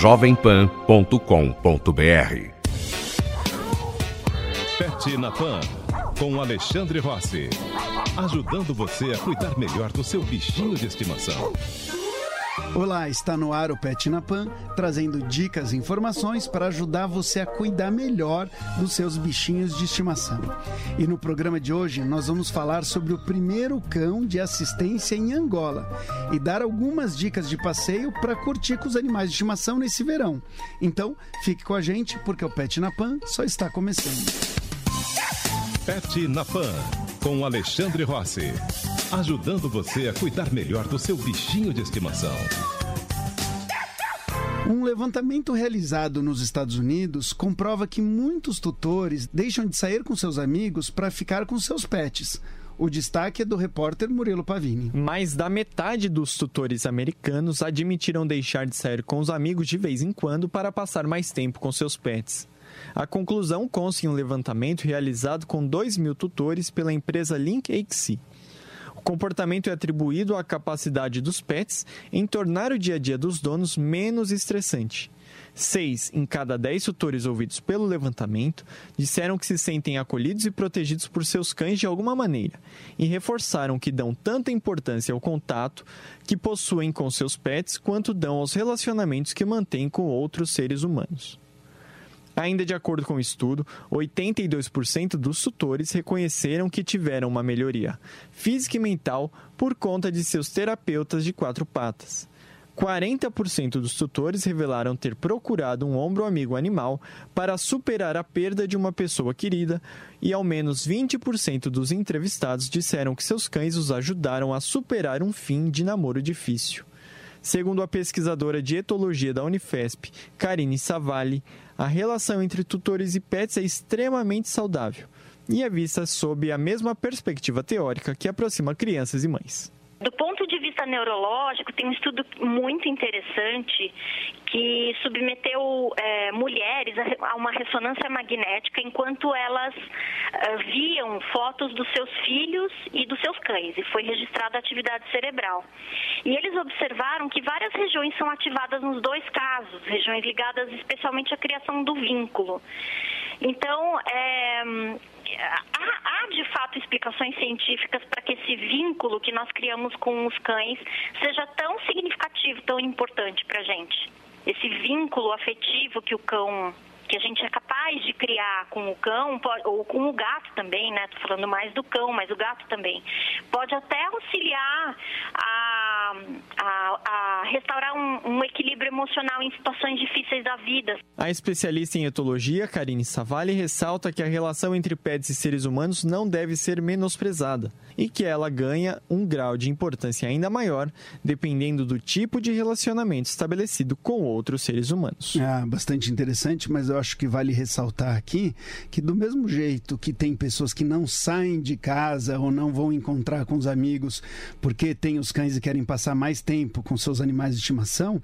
jovempan.com.br Pet na Pan, com Alexandre Rossi. Ajudando você a cuidar melhor do seu bichinho de estimação. Olá, está no ar o Pet na Pan, trazendo dicas e informações para ajudar você a cuidar melhor dos seus bichinhos de estimação. E no programa de hoje nós vamos falar sobre o primeiro cão de assistência em Angola e dar algumas dicas de passeio para curtir com os animais de estimação nesse verão. Então, fique com a gente porque o Pet na Pan só está começando. Pet na Pan, com Alexandre Rossi. Ajudando você a cuidar melhor do seu bichinho de estimação. Um levantamento realizado nos Estados Unidos comprova que muitos tutores deixam de sair com seus amigos para ficar com seus pets. O destaque é do repórter Murilo Pavini. Mais da metade dos tutores americanos admitiram deixar de sair com os amigos de vez em quando para passar mais tempo com seus pets. A conclusão consta em um levantamento realizado com 2 mil tutores pela empresa LinkHC. Comportamento é atribuído à capacidade dos pets em tornar o dia a dia dos donos menos estressante. Seis em cada dez tutores ouvidos pelo levantamento disseram que se sentem acolhidos e protegidos por seus cães de alguma maneira e reforçaram que dão tanta importância ao contato que possuem com seus pets quanto dão aos relacionamentos que mantêm com outros seres humanos. Ainda de acordo com o estudo, 82% dos tutores reconheceram que tiveram uma melhoria física e mental por conta de seus terapeutas de quatro patas. 40% dos tutores revelaram ter procurado um ombro amigo animal para superar a perda de uma pessoa querida, e ao menos 20% dos entrevistados disseram que seus cães os ajudaram a superar um fim de namoro difícil. Segundo a pesquisadora de etologia da Unifesp, Karine Savalli, a relação entre tutores e pets é extremamente saudável e é vista sob a mesma perspectiva teórica que aproxima crianças e mães. Do ponto de vista neurológico, tem um estudo muito interessante que submeteu é, mulheres a uma ressonância magnética enquanto elas é, viam fotos dos seus filhos e dos seus cães, e foi registrada a atividade cerebral. E eles observaram que várias regiões são ativadas nos dois casos, regiões ligadas especialmente à criação do vínculo. Então, é, há, há, de fato explicações científicas para que esse vínculo que nós criamos com os cães seja tão significativo, tão importante para a gente. Esse vínculo afetivo que o cão que a gente é capaz de criar com o cão, ou com o gato também, né? Tô falando mais do cão, mas o gato também. Pode até auxiliar a, a, a restaurar um, um, equilíbrio emocional em situações difíceis da vida. A especialista em etologia, Karine Savalli, ressalta que a relação entre pets e seres humanos não deve ser menosprezada e que ela ganha um grau de importância ainda maior dependendo do tipo de relacionamento estabelecido com outros seres humanos. Ah, bastante interessante, mas eu acho que vale ressaltar aqui que do mesmo jeito que tem pessoas que não saem de casa ou não vão encontrar com os amigos porque tem os cães e querem passar mais tempo com seus animais de estimação,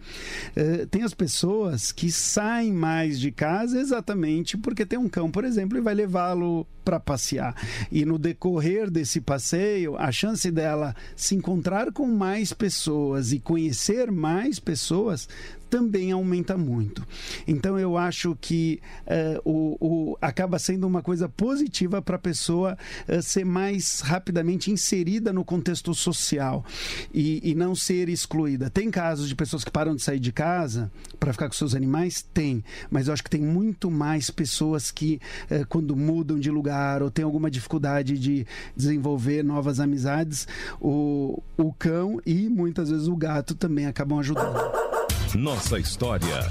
eh, tem as pessoas que saem mais de casa exatamente porque tem um cão, por exemplo, e vai levá-lo para passear. E no decorrer desse passeio, a chance dela se encontrar com mais pessoas e conhecer mais pessoas também aumenta muito. Então eu acho que uh, o, o, acaba sendo uma coisa positiva para a pessoa uh, ser mais rapidamente inserida no contexto social e, e, não ser excluída. Tem casos de pessoas que param de sair de casa para ficar com seus animais? Tem, mas eu acho que tem muito mais pessoas que, uh, quando mudam de lugar ou tem alguma dificuldade de desenvolver novas amizades, o, o cão e muitas vezes o gato também acabam ajudando. Nossa história.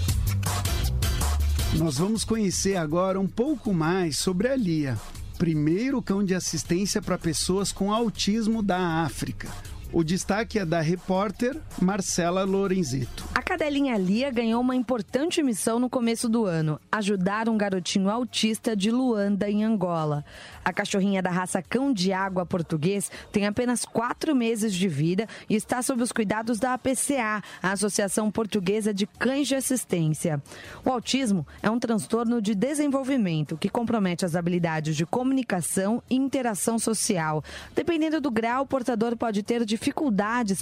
Nós vamos conhecer agora um pouco mais sobre a Lia, primeiro cão de assistência para pessoas com autismo da África. O destaque é da repórter Marcela Lorenzeto. A cadelinha Lia ganhou uma importante missão no começo do ano: ajudar um garotinho autista de Luanda, em Angola. A cachorrinha da raça cão de água português tem apenas quatro meses de vida e está sob os cuidados da APCA, a Associação Portuguesa de Cães de Assistência. O autismo é um transtorno de desenvolvimento que compromete as habilidades de comunicação e interação social. Dependendo do grau, o portador pode ter dificuldades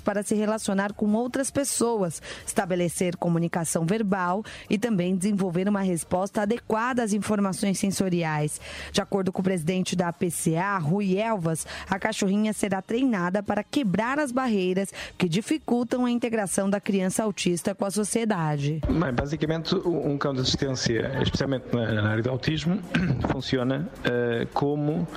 para se relacionar com outras pessoas estabelecer comunicação verbal e também desenvolver uma resposta adequada às informações sensoriais. De acordo com o presidente da APCA, Rui Elvas, a cachorrinha será treinada para quebrar as barreiras que dificultam a integração da criança autista com a sociedade. Bem, basicamente, um cão de assistência, especialmente na área do autismo, funciona uh, como uh,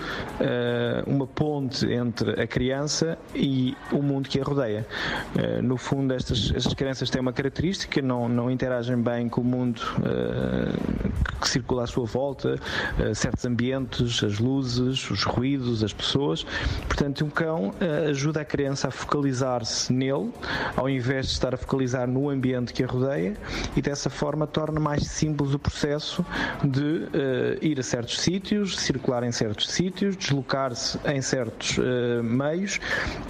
uma ponte entre a criança e o mundo que a rodeia. Uh, no fundo, estas, estas crianças têm uma característica, não, não interagem bem com o mundo uh, que circula à sua volta, uh, certos ambientes, as luzes, os ruídos, as pessoas. Portanto, um cão ajuda a criança a focalizar-se nele, ao invés de estar a focalizar no ambiente que a rodeia, e dessa forma torna mais simples o processo de ir a certos sítios, circular em certos sítios, deslocar-se em certos meios,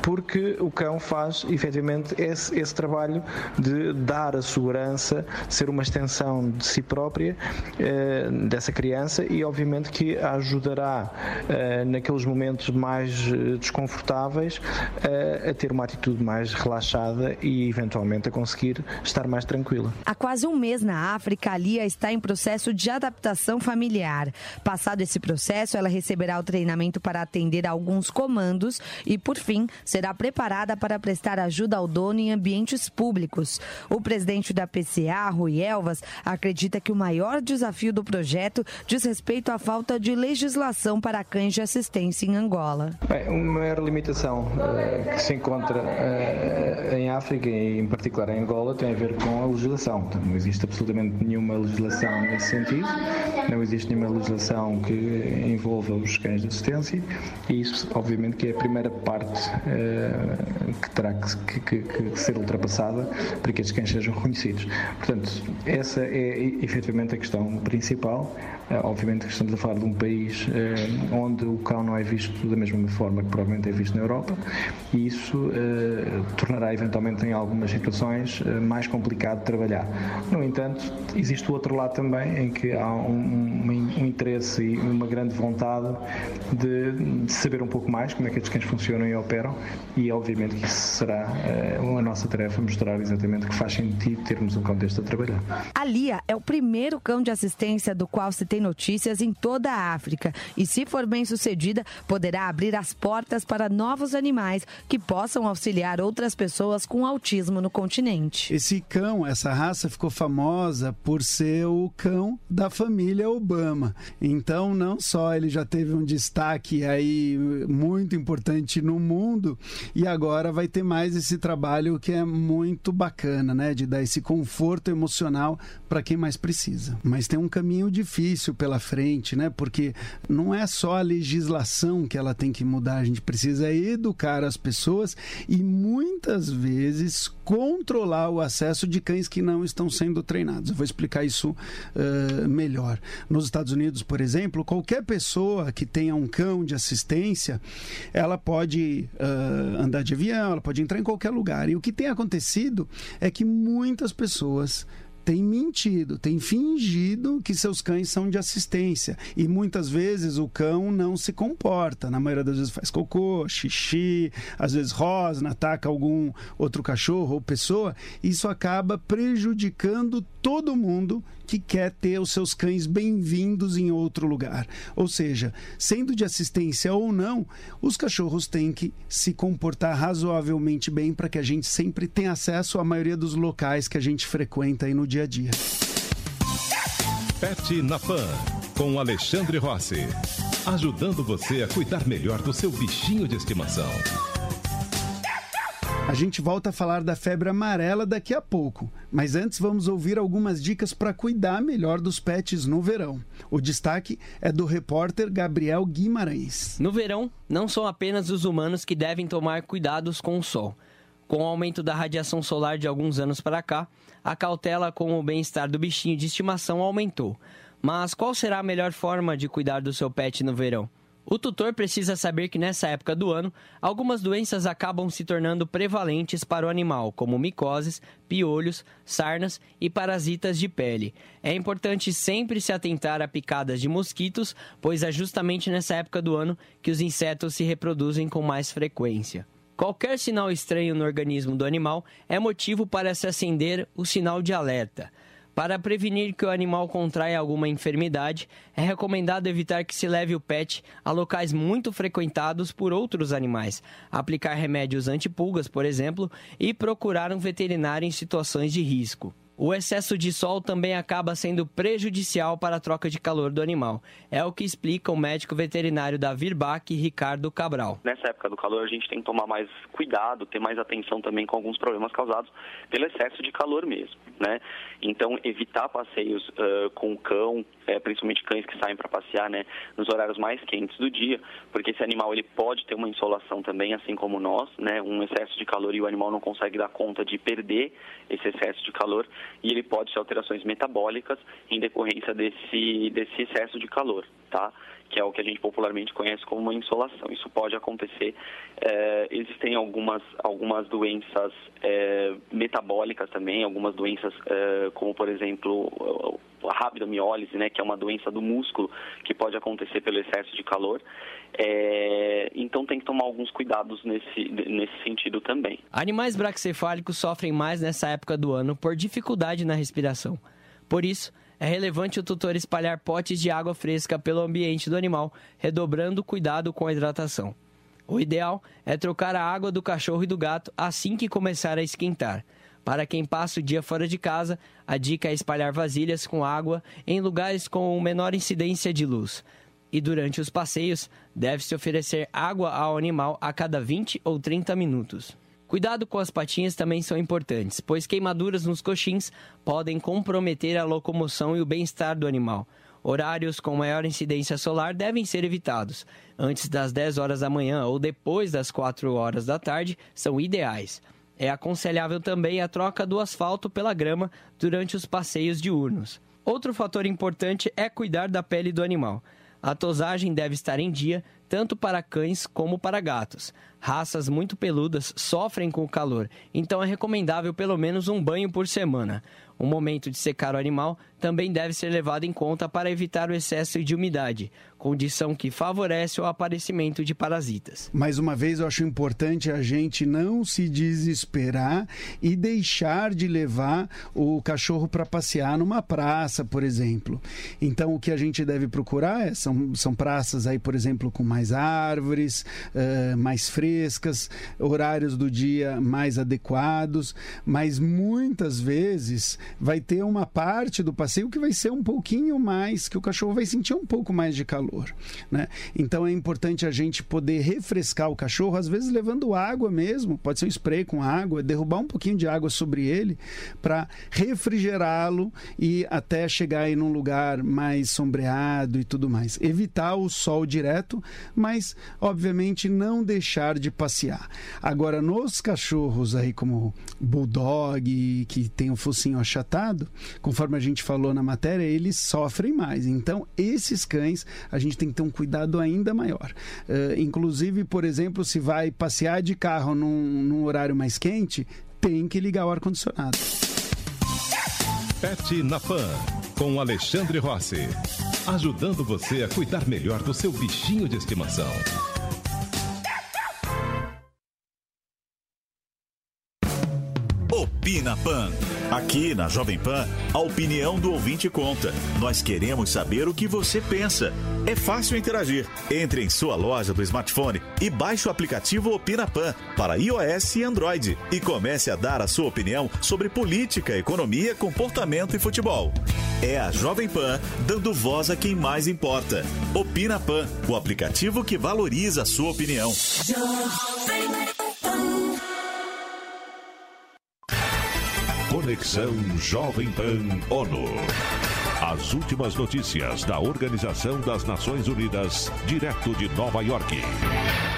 porque o cão faz efetivamente esse, esse trabalho de dar a segurança, ser uma extensão de si própria, eh, dessa criança e obviamente que a ajudará eh, naqueles momentos mais eh, desconfortáveis a ter uma atitude mais relaxada e eventualmente a conseguir estar mais tranquila. Há quase um mês na África, a Lia está em processo de adaptação familiar. Passado esse processo, ela receberá o treinamento para atender alguns comandos e, por fim, será preparada para prestar ajuda ao dono em ambientes públicos. O presidente da PCA, Rui Elvas, acredita que o maior desafio do projeto diz respeito à falta de legislação para cães de assistência em Angola. Bem, uma maior limitação uh, que se encontra uh, em África e em particular em Angola tem a ver com a legislação. Não existe absolutamente nenhuma legislação nesse sentido, não existe nenhuma legislação que envolva os cães de assistência e isso obviamente que é a primeira parte uh, que terá que, que, que, ser ultrapassada para que estes cães sejam reconhecidos. Portanto, essa é efetivamente a questão principal. Eh, obviamente estamos a falar de um país eh, onde o cão não é visto da mesma forma que provavelmente é visto na Europa e isso eh, tornará eventualmente em algumas situações mais complicado de trabalhar. No entanto, existe o outro lado também em que há um, um, um interesse e uma grande vontade de, de, saber um pouco mais como é que estes cães funcionam e operam e obviamente que isso será a nossa tarefa mostrar exatamente que faz sentido termos um cão deste a trabalhar. A Lia é o primeiro cão de assistência do qual se tem notícias em toda a África e, se for bem sucedida, poderá abrir as portas para novos animais que possam auxiliar outras pessoas com autismo no continente. Esse cão, essa raça, ficou famosa por ser o cão da família Obama. Então, não só ele já teve um destaque aí muito importante no mundo, e agora vai ter mais esse trabalho que é muito bacana, né? De dar esse conforto emocional para quem mais precisa. Mas tem um caminho difícil pela frente, né? Porque não é só a legislação que ela tem que mudar, a gente precisa educar as pessoas e muitas vezes controlar o acesso de cães que não estão sendo treinados. Eu vou explicar isso uh, melhor. Nos Estados Unidos, por exemplo, qualquer pessoa que tenha um cão de assistência, ela pode uh, andar de avião, ela pode entrar em qualquer lugar. E o que tem acontecido é que muitas pessoas tem mentido, tem fingido que seus cães são de assistência. E muitas vezes o cão não se comporta. Na maioria das vezes faz cocô, xixi, às vezes rosna, ataca algum outro cachorro ou pessoa. Isso acaba prejudicando todo mundo que quer ter os seus cães bem-vindos em outro lugar. Ou seja, sendo de assistência ou não, os cachorros têm que se comportar razoavelmente bem para que a gente sempre tenha acesso à maioria dos locais que a gente frequenta aí no dia a dia. Pet na Pan, com Alexandre Rossi. Ajudando você a cuidar melhor do seu bichinho de estimação. A gente volta a falar da febre amarela daqui a pouco, mas antes vamos ouvir algumas dicas para cuidar melhor dos pets no verão. O destaque é do repórter Gabriel Guimarães. No verão, não são apenas os humanos que devem tomar cuidados com o sol. Com o aumento da radiação solar de alguns anos para cá, a cautela com o bem-estar do bichinho de estimação aumentou. Mas qual será a melhor forma de cuidar do seu pet no verão? O tutor precisa saber que nessa época do ano, algumas doenças acabam se tornando prevalentes para o animal, como micoses, piolhos, sarnas e parasitas de pele. É importante sempre se atentar a picadas de mosquitos, pois é justamente nessa época do ano que os insetos se reproduzem com mais frequência. Qualquer sinal estranho no organismo do animal é motivo para se acender o sinal de alerta. Para prevenir que o animal contraia alguma enfermidade, é recomendado evitar que se leve o pet a locais muito frequentados por outros animais, aplicar remédios antipulgas, por exemplo, e procurar um veterinário em situações de risco. O excesso de sol também acaba sendo prejudicial para a troca de calor do animal. É o que explica o médico veterinário da Virbac, Ricardo Cabral. Nessa época do calor, a gente tem que tomar mais cuidado, ter mais atenção também com alguns problemas causados pelo excesso de calor mesmo, né? Então, evitar passeios uh, com cão, é, principalmente cães que saem para passear, né, nos horários mais quentes do dia, porque esse animal ele pode ter uma insolação também, assim como nós, né, um excesso de calor e o animal não consegue dar conta de perder esse excesso de calor e ele pode ter alterações metabólicas em decorrência desse, desse excesso de calor, tá? Que é o que a gente popularmente conhece como uma insolação. Isso pode acontecer. É, existem algumas, algumas doenças é, metabólicas também, algumas doenças é, como, por exemplo, a rabdomiólise, né, que é uma doença do músculo que pode acontecer pelo excesso de calor. Então tem que tomar alguns cuidados nesse, nesse sentido também. Animais braxcefálicos sofrem mais nessa época do ano por dificuldade na respiração. Por isso, é relevante o tutor espalhar potes de água fresca pelo ambiente do animal, redobrando cuidado com a hidratação. O ideal é trocar a água do cachorro e do gato assim que começar a esquentar. Para quem passa o dia fora de casa, a dica é espalhar vasilhas com água em lugares com menor incidência de luz. E durante os passeios, deve-se oferecer água ao animal a cada 20 ou 30 minutos. Cuidado com as patinhas também são importantes, pois queimaduras nos coxins podem comprometer a locomoção e o bem-estar do animal. Horários com maior incidência solar devem ser evitados. Antes das 10 horas da manhã ou depois das 4 horas da tarde são ideais. É aconselhável também a troca do asfalto pela grama durante os passeios diurnos. Outro fator importante é cuidar da pele do animal. A tosagem deve estar em dia tanto para cães como para gatos. Raças muito peludas sofrem com o calor, então é recomendável pelo menos um banho por semana. O momento de secar o animal também deve ser levado em conta para evitar o excesso de umidade, condição que favorece o aparecimento de parasitas. Mais uma vez, eu acho importante a gente não se desesperar e deixar de levar o cachorro para passear numa praça, por exemplo. Então, o que a gente deve procurar é, são, são praças aí, por exemplo, com mais árvores, uh, mais frescas, horários do dia mais adequados, mas muitas vezes vai ter uma parte do passeio que vai ser um pouquinho mais, que o cachorro vai sentir um pouco mais de calor. Né? Então é importante a gente poder refrescar o cachorro, às vezes levando água mesmo, pode ser um spray com água, derrubar um pouquinho de água sobre ele para refrigerá-lo e até chegar em um lugar mais sombreado e tudo mais. Evitar o sol direto, mas obviamente não deixar de passear. Agora, nos cachorros aí como bulldog, que tem o focinho achatado, conforme a gente falou na matéria, eles sofrem mais. Então, esses cães, a gente tem que ter um cuidado ainda maior. Uh, inclusive, por exemplo, se vai passear de carro num, num horário mais quente, tem que ligar o ar-condicionado. Pet na Pan, com Alexandre Rossi. Ajudando você a cuidar melhor do seu bichinho de estimação. Opina Pan. Aqui na Jovem Pan, a opinião do ouvinte conta. Nós queremos saber o que você pensa. É fácil interagir. Entre em sua loja do smartphone e baixe o aplicativo Opina Pan para iOS e Android e comece a dar a sua opinião sobre política, economia, comportamento e futebol. É a Jovem Pan dando voz a quem mais importa. Opina Pan, o aplicativo que valoriza a sua opinião. Conexão Jovem Pan ONU. As últimas notícias da Organização das Nações Unidas, direto de Nova York.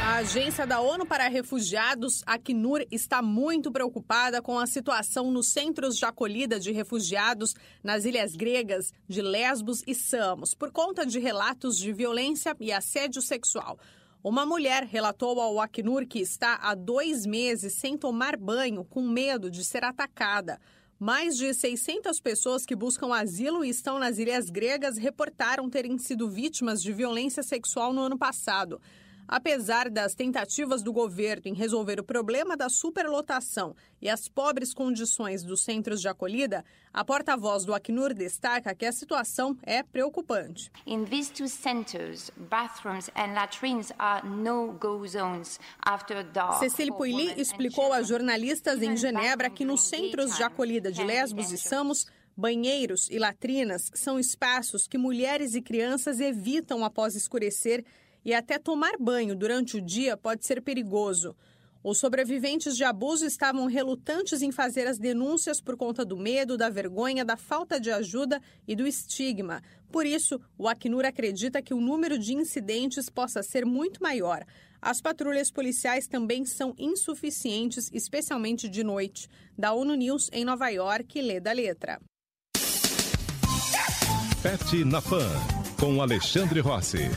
A agência da ONU para Refugiados, Acnur, está muito preocupada com a situação nos centros de acolhida de refugiados nas ilhas gregas de Lesbos e Samos, por conta de relatos de violência e assédio sexual. Uma mulher relatou ao Acnur que está há dois meses sem tomar banho, com medo de ser atacada. Mais de 600 pessoas que buscam asilo e estão nas ilhas gregas reportaram terem sido vítimas de violência sexual no ano passado. Apesar das tentativas do governo em resolver o problema da superlotação e as pobres condições dos centros de acolhida, a porta-voz do Acnur destaca que a situação é preocupante. In these two centers, bathrooms and latrines are no-go zones after dark. Cecília Puili explicou a jornalistas em Genebra que nos centros de acolhida de Lesbos e Samos, banheiros e latrinas são espaços que mulheres e crianças evitam após escurecer e até tomar banho durante o dia pode ser perigoso. Os sobreviventes de abuso estavam relutantes em fazer as denúncias por conta do medo, da vergonha, da falta de ajuda e do estigma. Por isso, o Acnur acredita que o número de incidentes possa ser muito maior. As patrulhas policiais também são insuficientes, especialmente de noite. Da ONU News em Nova York, lê da letra. Pet na Pan, com Alexandre Rossi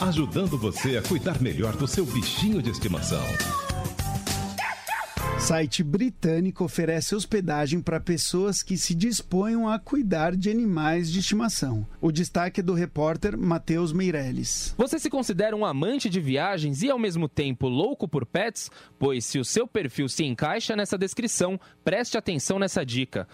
ajudando você a cuidar melhor do seu bichinho de estimação. Site britânico oferece hospedagem para pessoas que se disponham a cuidar de animais de estimação. O destaque é do repórter Matheus Meirelles. Você se considera um amante de viagens e ao mesmo tempo louco por pets? Pois se o seu perfil se encaixa nessa descrição, preste atenção nessa dica.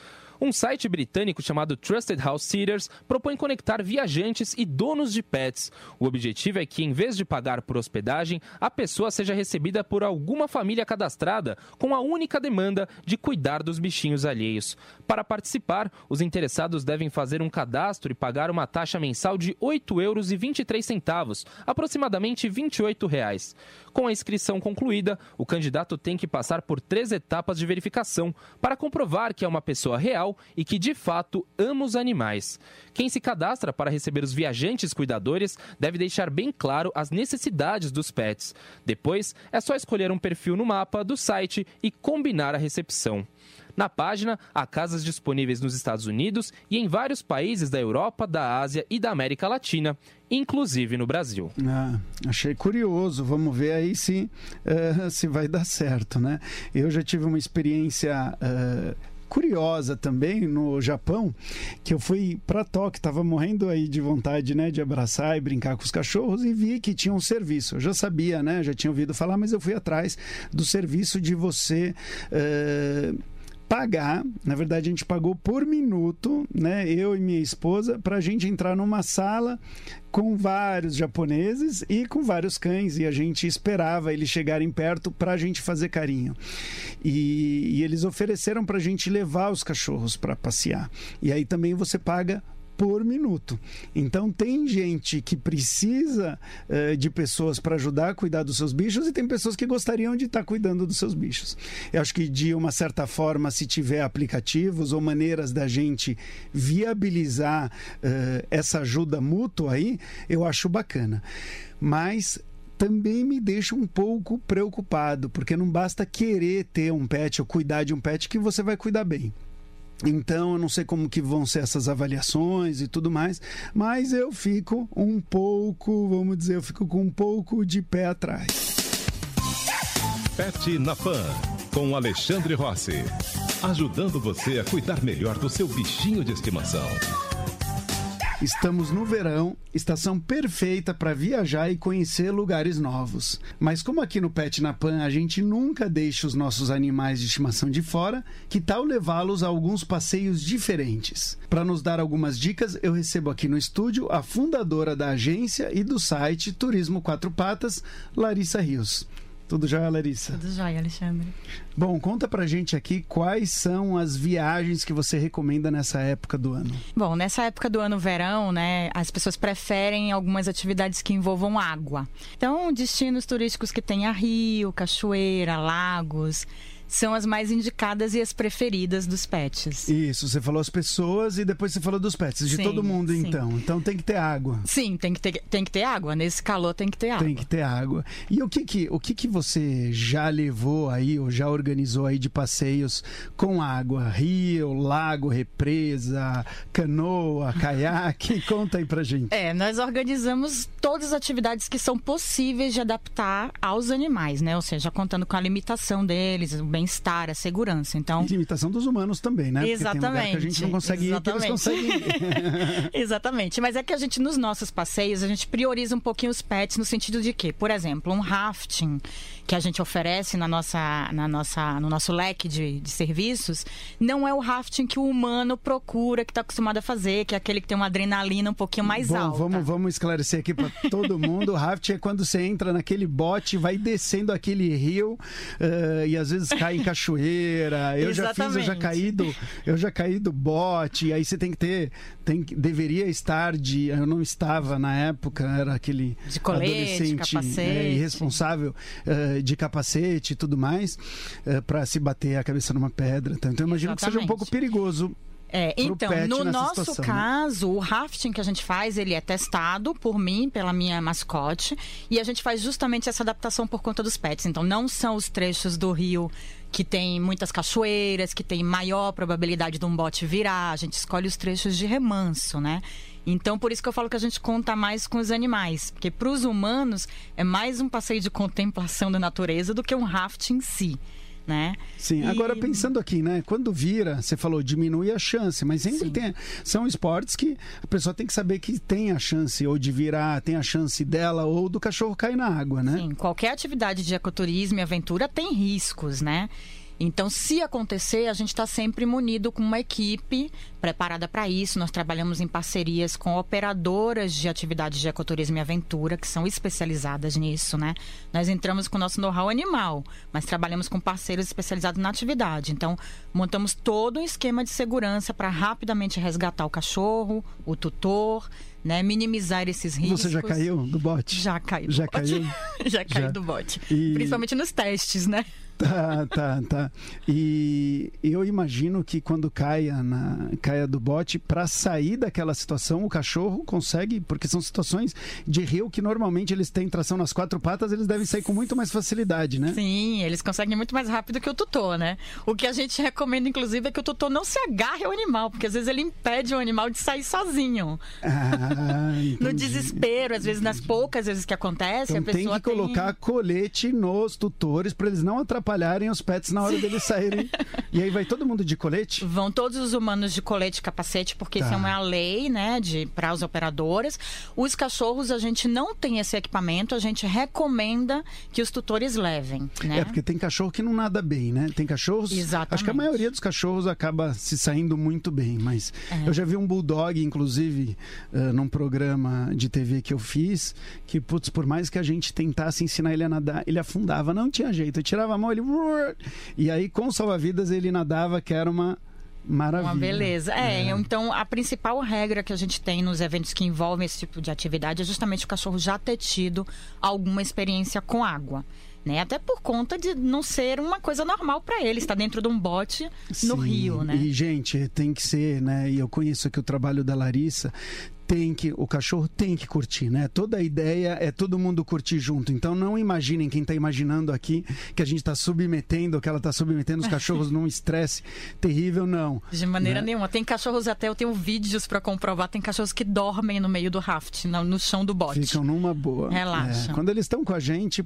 Um site britânico chamado Trusted House Sitters propõe conectar viajantes e donos de pets. O objetivo é que, em vez de pagar por hospedagem, a pessoa seja recebida por alguma família cadastrada com a única demanda de cuidar dos bichinhos alheios. Para participar, os interessados devem fazer um cadastro e pagar uma taxa mensal de R$ 8,23 euros, aproximadamente 28 reais. Com a inscrição concluída, o candidato tem que passar por três etapas de verificação para comprovar que é uma pessoa real e que de fato ama os animais. Quem se cadastra para receber os viajantes cuidadores deve deixar bem claro as necessidades dos pets. Depois, é só escolher um perfil no mapa do site e combinar a recepção. Na página, há casas disponíveis nos Estados Unidos e em vários países da Europa, da Ásia e da América Latina, inclusive no Brasil. Ah, achei curioso. Vamos ver aí se, uh, se vai dar certo, né? Eu já tive uma experiência. Uh, curiosa também no Japão, que eu fui para Tóquio, estava morrendo aí de vontade, né, de abraçar e brincar com os cachorros e vi que tinha um serviço. Eu já sabia, né, já tinha ouvido falar, mas eu fui atrás do serviço de você uh, pagar, na verdade a gente pagou por minuto, né, eu e minha esposa, para a gente entrar numa sala com vários japoneses e com vários cães e a gente esperava eles chegarem perto para a gente fazer carinho. E, e eles ofereceram para a gente levar os cachorros para passear. E aí também você paga por minuto. Então tem gente que precisa uh, de pessoas para ajudar a cuidar dos seus bichos e tem pessoas que gostariam de estar tá cuidando dos seus bichos. Eu acho que de uma certa forma, se tiver aplicativos ou maneiras da gente viabilizar uh, essa ajuda mútua aí, eu acho bacana. Mas também me deixa um pouco preocupado, porque não basta querer ter um pet ou cuidar de um pet que você vai cuidar bem. Então, eu não sei como que vão ser essas avaliações e tudo mais, mas eu fico um pouco, vamos dizer, eu fico com um pouco de pé atrás. Pet na Pan, com Alexandre Rossi. Ajudando você a cuidar melhor do seu bichinho de estimação. Estamos no verão, estação perfeita para viajar e conhecer lugares novos. Mas como aqui no Pet na Pan a gente nunca deixa os nossos animais de estimação de fora, que tal levá-los a alguns passeios diferentes? Para nos dar algumas dicas, eu recebo aqui no estúdio a fundadora da agência e do site Turismo Quatro Patas, Larissa Rios. Tudo jóia, Larissa? Tudo jóia, Alexandre. Bom, conta pra gente aqui quais são as viagens que você recomenda nessa época do ano. Bom, nessa época do ano verão, né, as pessoas preferem algumas atividades que envolvam água. Então, destinos turísticos que tenha rio, cachoeira, lagos, são as mais indicadas e as preferidas dos pets. Isso, você falou as pessoas e depois você falou dos pets, de Sim, todo mundo sim. então. Então tem que ter água. Sim, tem que ter, tem que ter água. Nesse calor tem que ter água. Tem que ter água. E o que que, o que que você já levou aí, ou já organizou aí de passeios com água? Rio, lago, represa, canoa, caiaque? Conta aí pra gente. É, nós organizamos todas as atividades que são possíveis de adaptar aos animais, né? Ou seja, contando com a limitação deles, o bem-estar, a segurança. Então, E limitação dos humanos também, né? Exatamente. a gente não consegue ir, eles Exatamente. conseguem ir. Exatamente. Mas é que a gente, nos nossos passeios, a gente prioriza um pouquinho os pets no sentido de que, por exemplo, um rafting que a gente oferece na nossa, na nossa, no nosso leque de, de serviços, não é o rafting que o humano procura, que está acostumado a fazer, que é aquele que tem uma adrenalina um pouquinho mais Bom, alta. vamos, vamos esclarecer aqui para todo mundo. O raft é quando você entra naquele bote, vai descendo aquele rio eh, e às vezes cai em cachoeira. Eu já fiz, eu já caí do, eu já caí do bote. E aí você tem que ter, tem deveria estar de, eu não estava na época, era aquele De colete, adolescente eh, irresponsável eh, de capacete e tudo mais para se bater a cabeça numa pedra. Então eu imagino que seja um pouco perigoso. É, então, no nosso situação, né? caso, o rafting que a gente faz, ele é testado por mim, pela minha mascote, e a gente faz justamente essa adaptação por conta dos pets. Então, não são os trechos do rio que tem muitas cachoeiras, que tem maior probabilidade de um bote virar. A gente escolhe os trechos de remanso, né? Então, por isso que eu falo que a gente conta mais com os animais. Porque para os humanos é mais um passeio de contemplação da natureza do que um rafting em si, né? Sim, E- agora pensando aqui, né? Quando vira, você falou, diminui a chance, mas sempre tem. São esportes que a pessoa tem que saber que tem a chance ou de virar, tem a chance dela ou do cachorro cair na água, né? Sim, qualquer atividade de ecoturismo e aventura tem riscos, né? Então, se acontecer, a gente está sempre munido com uma equipe preparada para isso. Nós trabalhamos em parcerias com operadoras de atividades de ecoturismo e aventura, que são especializadas nisso, né? Nós entramos com o nosso know-how animal, mas trabalhamos com parceiros especializados na atividade. Então, montamos todo um esquema de segurança para rapidamente resgatar o cachorro, o tutor, né? Minimizar esses riscos. Você já caiu do bote? Já do Já bote. caiu? já Já. do bote. E- Principalmente nos testes, né? Tá, tá, tá. E eu imagino que quando caia, na, caia do bote, para sair daquela situação, o cachorro consegue, porque são situações de rio que normalmente eles têm tração nas quatro patas, eles devem sair com muito mais facilidade, né? Sim, eles conseguem muito mais rápido que o tutor, né? O que a gente recomenda, inclusive, é que o tutor não se agarre ao animal, porque às vezes ele impede o animal de sair sozinho. Ah, No entendi. desespero, às vezes nas poucas vezes que acontece, Então a pessoa tem que colocar colete nos tutores para eles não atrapalharem os pets na hora deles saírem. e aí vai todo mundo de colete? Vão todos os humanos de colete e capacete, porque Tá. isso é uma lei, né, de para as operadoras. Os cachorros a gente não tem esse equipamento, a gente recomenda que os tutores levem, né? É, porque tem cachorro que não nada bem, né? Tem cachorros. Exatamente. Acho que a maioria dos cachorros acaba se saindo muito bem, mas É. eu já vi um bulldog, inclusive, eh, num programa de TV que eu fiz, que, putz, por mais que a gente tentasse ensinar ele a nadar, ele afundava, não tinha jeito. Eu tirava a mão, ele. E aí, com o salva-vidas, ele nadava, que era uma. Maravilha. Uma beleza. É, então a principal regra que a gente tem nos eventos que envolvem esse tipo de atividade é justamente o cachorro já ter tido alguma experiência com água. Né? Até por conta de não ser uma coisa normal para ele, estar dentro de um bote no Sim, rio, né? E, gente, tem que ser, né? E eu conheço aqui o trabalho da Larissa. Tem que, o cachorro tem que curtir, né? Toda a ideia é todo mundo curtir junto. Então não imaginem quem está imaginando aqui que a gente está submetendo, que ela está submetendo os cachorros num estresse terrível, não. De maneira né? nenhuma. Tem cachorros até, eu tenho vídeos para comprovar, tem cachorros que dormem no meio do raft, no, chão do bote. Ficam numa boa. Relaxa. É, quando eles estão com a gente,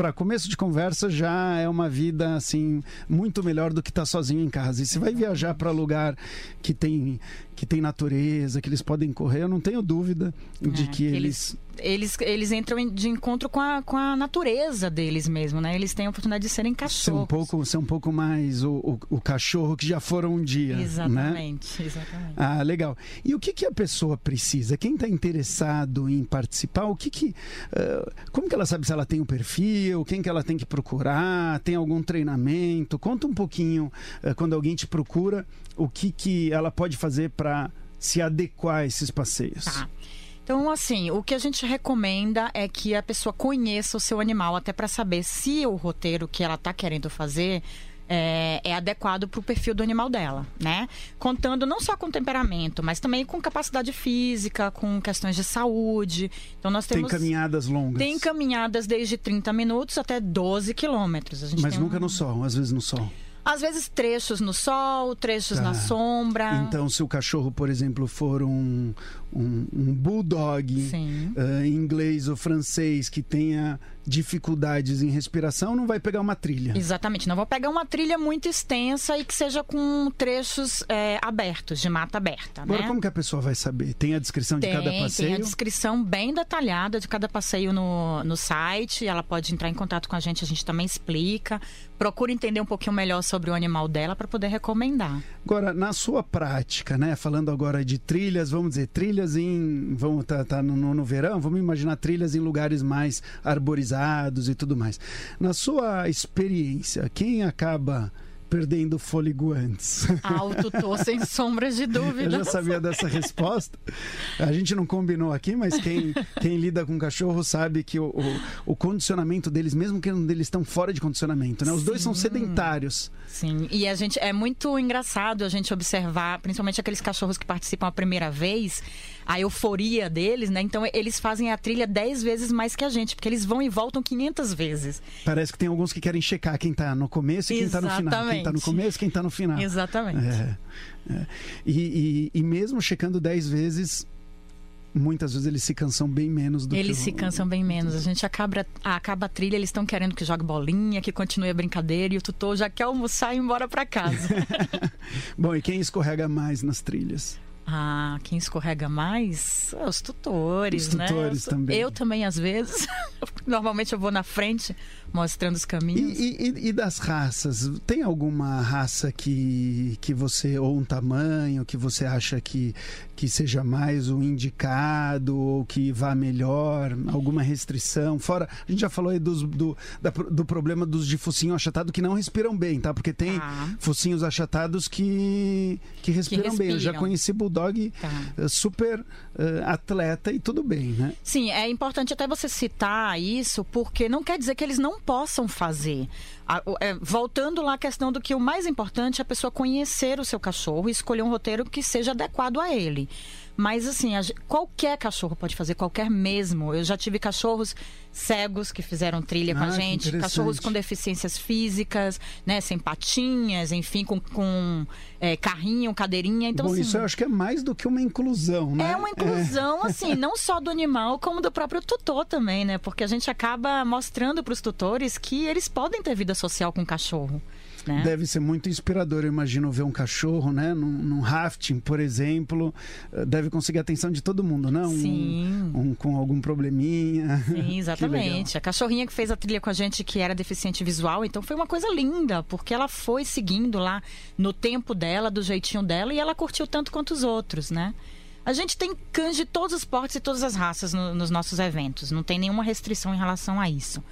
para começo de conversa já é uma vida assim muito melhor do que estar sozinho em casa. E se vai viajar para lugar que tem que tem natureza, que eles podem correr, eu não tenho dúvida de É, que eles eles, eles entram de encontro com a, com a natureza deles mesmo, né? Eles têm a oportunidade de serem ser cachorros. um pouco ser um pouco mais o, o, o cachorro que já foram um dia, né? Exatamente, exatamente. Ah, legal. E o que, que a pessoa precisa? Quem está interessado em participar, o que que, ah, como que ela sabe se ela tem um perfil, quem que ela tem que procurar, tem algum treinamento? Conta um pouquinho ah, quando alguém te procura, o que que ela pode fazer para se adequar a esses passeios? Tá. Então, assim, o que a gente recomenda é que a pessoa conheça o seu animal, até para saber se o roteiro que ela está querendo fazer é, é adequado para o perfil do animal dela, né? Contando não só com temperamento, mas também com capacidade física, com questões de saúde. Então nós temos tem caminhadas longas. Tem caminhadas desde 30 minutos até 12 quilômetros. Mas nunca um... no sol, às vezes no sol. Às vezes trechos no sol, trechos tá. na sombra. Então, se o cachorro, por exemplo, for um, um, um bulldog uh, inglês ou francês que tenha dificuldades em respiração, não vai pegar uma trilha. Exatamente, não vou pegar uma trilha muito extensa e que seja com trechos é, abertos, de mata aberta. Agora, né? como que a pessoa vai saber? Tem a descrição tem, de cada passeio? Tem a descrição bem detalhada de cada passeio no, no site. Ela pode entrar em contato com a gente, a gente também explica. Procura entender um pouquinho melhor sobre o animal dela para poder recomendar. Agora, na sua prática, né? Falando agora de trilhas, vamos dizer, trilhas em. Vamos tá, tá no, no verão, vamos imaginar trilhas em lugares mais arborizados e tudo mais. Na sua experiência, quem acaba perdendo fôlego antes? Alto, tô sem sombras de dúvida. Eu já sabia dessa resposta. A gente não combinou aqui, mas quem, quem lida com cachorro sabe que o, o, o condicionamento deles, mesmo que eles estão fora de condicionamento, né? Os Sim. dois são sedentários. Sim, e a gente é muito engraçado a gente observar, principalmente aqueles cachorros que participam a primeira vez, a euforia deles, né? Então eles fazem a trilha 10 vezes mais que a gente, porque eles vão e voltam 500 vezes. Parece que tem alguns que querem checar quem está no começo e quem está no final. Quem está no começo, quem está no final. Exatamente. É, é. E, e, e mesmo checando 10 vezes, muitas vezes eles se cansam bem menos do eles que se cansam bem menos a gente acaba acaba a trilha eles estão querendo que jogue bolinha que continue a brincadeira e o tutor já quer almoçar e ir embora para casa bom e quem escorrega mais nas trilhas ah, quem escorrega mais? Os tutores, os tutores né? também. Eu também, às vezes. Normalmente eu vou na frente mostrando os caminhos. E, e, e, das raças? Tem alguma raça que, que você, ou um tamanho, que você acha que, que seja mais o indicado ou que vá melhor? Alguma restrição? Fora, a gente já falou aí dos, do, da, do problema dos de focinho achatado que não respiram bem, tá? Porque tem ah. focinhos achatados que, que respiram, que respiram. bem. Eu já conheci Bulldog tá. Eh, super uh, atleta e tudo bem, né? Sim, é importante até você citar isso, porque não quer dizer que eles não possam fazer. É, voltando lá à questão do que o mais importante é a pessoa conhecer o seu cachorro e escolher um roteiro que seja adequado a ele. Mas assim, qualquer cachorro pode fazer, qualquer mesmo. Eu já tive cachorros cegos que fizeram trilha ah, com a ah, gente, cachorros com deficiências físicas, né, sem patinhas, enfim, com, com é, carrinho, cadeirinha. Então, Bom, assim, isso eu acho que é mais do que uma inclusão, né? É uma inclusão, é. assim, não só do animal, como do próprio tutor também, né? Porque a gente acaba mostrando para os tutores que eles podem ter vida social com o cachorro. Né? Deve ser muito inspirador, eu imagino, ver um cachorro, né? Num, num, rafting, por exemplo. Eh, deve conseguir a atenção de todo mundo, não? Sim. Um, um com algum probleminha. Sim, exatamente. a cachorrinha que fez a trilha com a gente, que era deficiente visual, então foi uma coisa linda, porque ela foi seguindo lá no tempo dela, do jeitinho dela, e ela curtiu tanto quanto os outros, né? A gente tem cães de todos os portes e todas as raças no, nos nossos eventos. Não tem nenhuma restrição em relação a isso.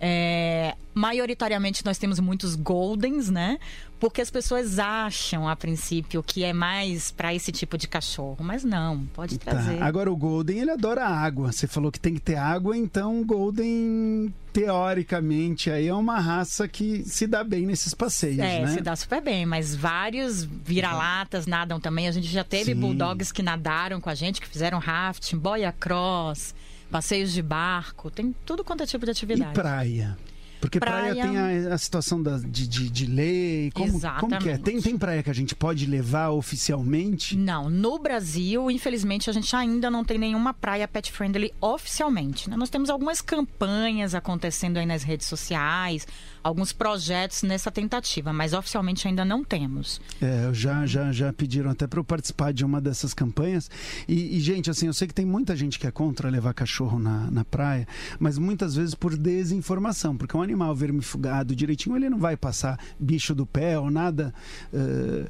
É, maioritariamente nós temos muitos goldens, né? Porque as pessoas acham a princípio que é mais para esse tipo de cachorro, mas não, pode tá. trazer. Tá. Agora o golden ele adora água. Você falou que tem que ter água, então o golden teoricamente aí é uma raça que se dá bem nesses passeios, é, né? se dá super bem, mas vários vira-latas nadam também. A gente já teve Sim. bulldogs que nadaram com a gente, que fizeram rafting, boia cross passeios de barco, tem tudo quanto é tipo de atividade. E praia? Porque praia, praia tem a, a situação da, de, de, de, lei. Como, como que é? Tem, tem praia que a gente pode levar oficialmente? Não. No Brasil, infelizmente, a gente ainda não tem nenhuma praia pet friendly oficialmente. Né? Nós temos algumas campanhas acontecendo aí nas redes sociais, alguns projetos nessa tentativa, mas oficialmente ainda não temos. É, já, já, já pediram até para eu participar de uma dessas campanhas. E, e, gente, assim, eu sei que tem muita gente que é contra levar cachorro na, na praia, mas muitas vezes por desinformação, porque um animal vermifugado direitinho, ele não vai passar bicho do pé ou nada. Uh,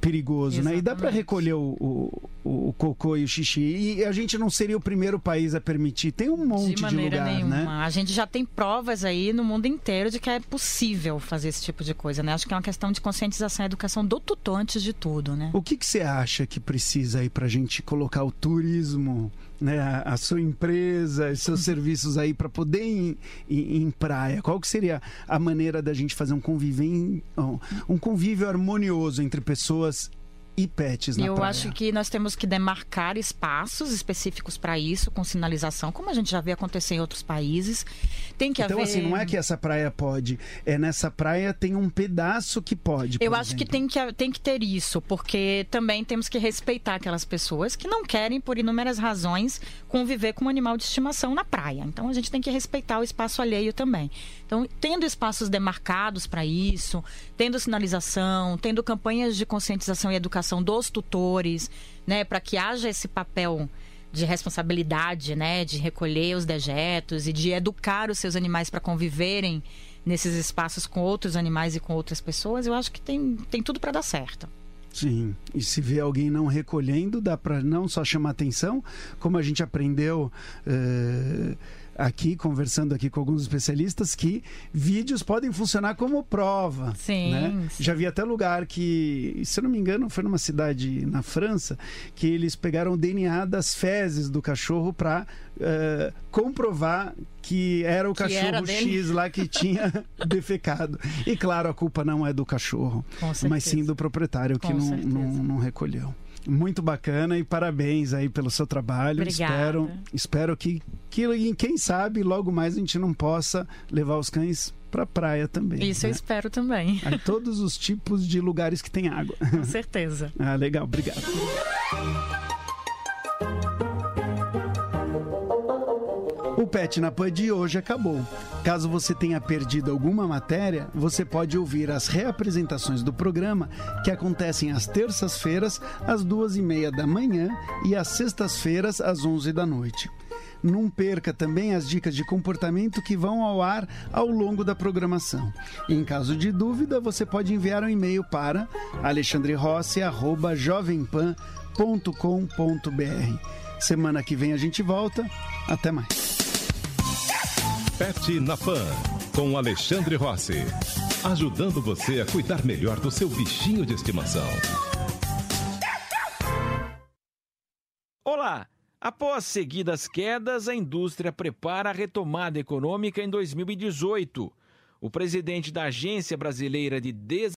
perigoso, Exatamente. né? E dá para recolher o, o, o, cocô e o xixi. E a gente não seria o primeiro país a permitir. Tem um monte de, de lugar, nenhuma. né? A gente já tem provas aí no mundo inteiro de que é possível fazer esse tipo de coisa, né? Acho que é uma questão de conscientização e educação do tutor antes de tudo, né? O que, que você acha que precisa aí para a gente colocar o turismo né, a, sua empresa, os seus serviços aí para poder ir, ir, em praia? Qual que seria a maneira da gente fazer um convívio, um convívio harmonioso entre pessoas pessoas e pets na Eu praia. acho que nós temos que demarcar espaços específicos para isso, com sinalização, como a gente já vê acontecer em outros países. Tem que então, haver... assim, não é que essa praia pode, é nessa praia tem um pedaço que pode. Eu acho que tem, que tem que ter isso, porque também temos que respeitar aquelas pessoas que não querem, por inúmeras razões, conviver com um animal de estimação na praia. Então a gente tem que respeitar o espaço alheio também. Então, tendo espaços demarcados para isso, tendo sinalização, tendo campanhas de conscientização e educação dos tutores, né, para que haja esse papel de responsabilidade, né, de recolher os dejetos e de educar os seus animais para conviverem nesses espaços com outros animais e com outras pessoas, eu acho que tem, tem tudo para dar certo. Sim, e se vê alguém não recolhendo, dá para não só chamar atenção, como a gente aprendeu. Uh aqui, conversando aqui com alguns especialistas, que vídeos podem funcionar como prova. Sim, né? sim. Já vi até lugar que, se eu não me engano, foi numa cidade na França, que eles pegaram o DNA das fezes do cachorro para uh, eh, comprovar que era o que cachorro era X lá que tinha defecado. E claro, a culpa não é do cachorro, mas sim do proprietário que não, não, não recolheu. Muito bacana e parabéns aí pelo seu trabalho. Obrigada. Espero, espero que, que, quem sabe, logo mais a gente não possa levar os cães para praia também. Isso né? eu espero também. Em todos os tipos de lugares que tem água. Com certeza. ah, legal. Obrigado. Pet na Pan de hoje acabou. Caso você tenha perdido alguma matéria, você pode ouvir as reapresentações do programa que acontecem às terças-feiras, às duas e meia da manhã e às sextas-feiras, às onze da noite. Não perca também as dicas de comportamento que vão ao ar ao longo da programação. em caso de dúvida, você pode enviar um e-mail para alexandrerossi.jovempan.com.br. Semana que vem a gente volta. Até mais. Pet na Pan, com Alexandre Rossi. Ajudando você a cuidar melhor do seu bichinho de estimação. Olá! Após seguidas quedas, a indústria prepara a retomada econômica em 2018. O presidente da Agência Brasileira de Desenvolvimento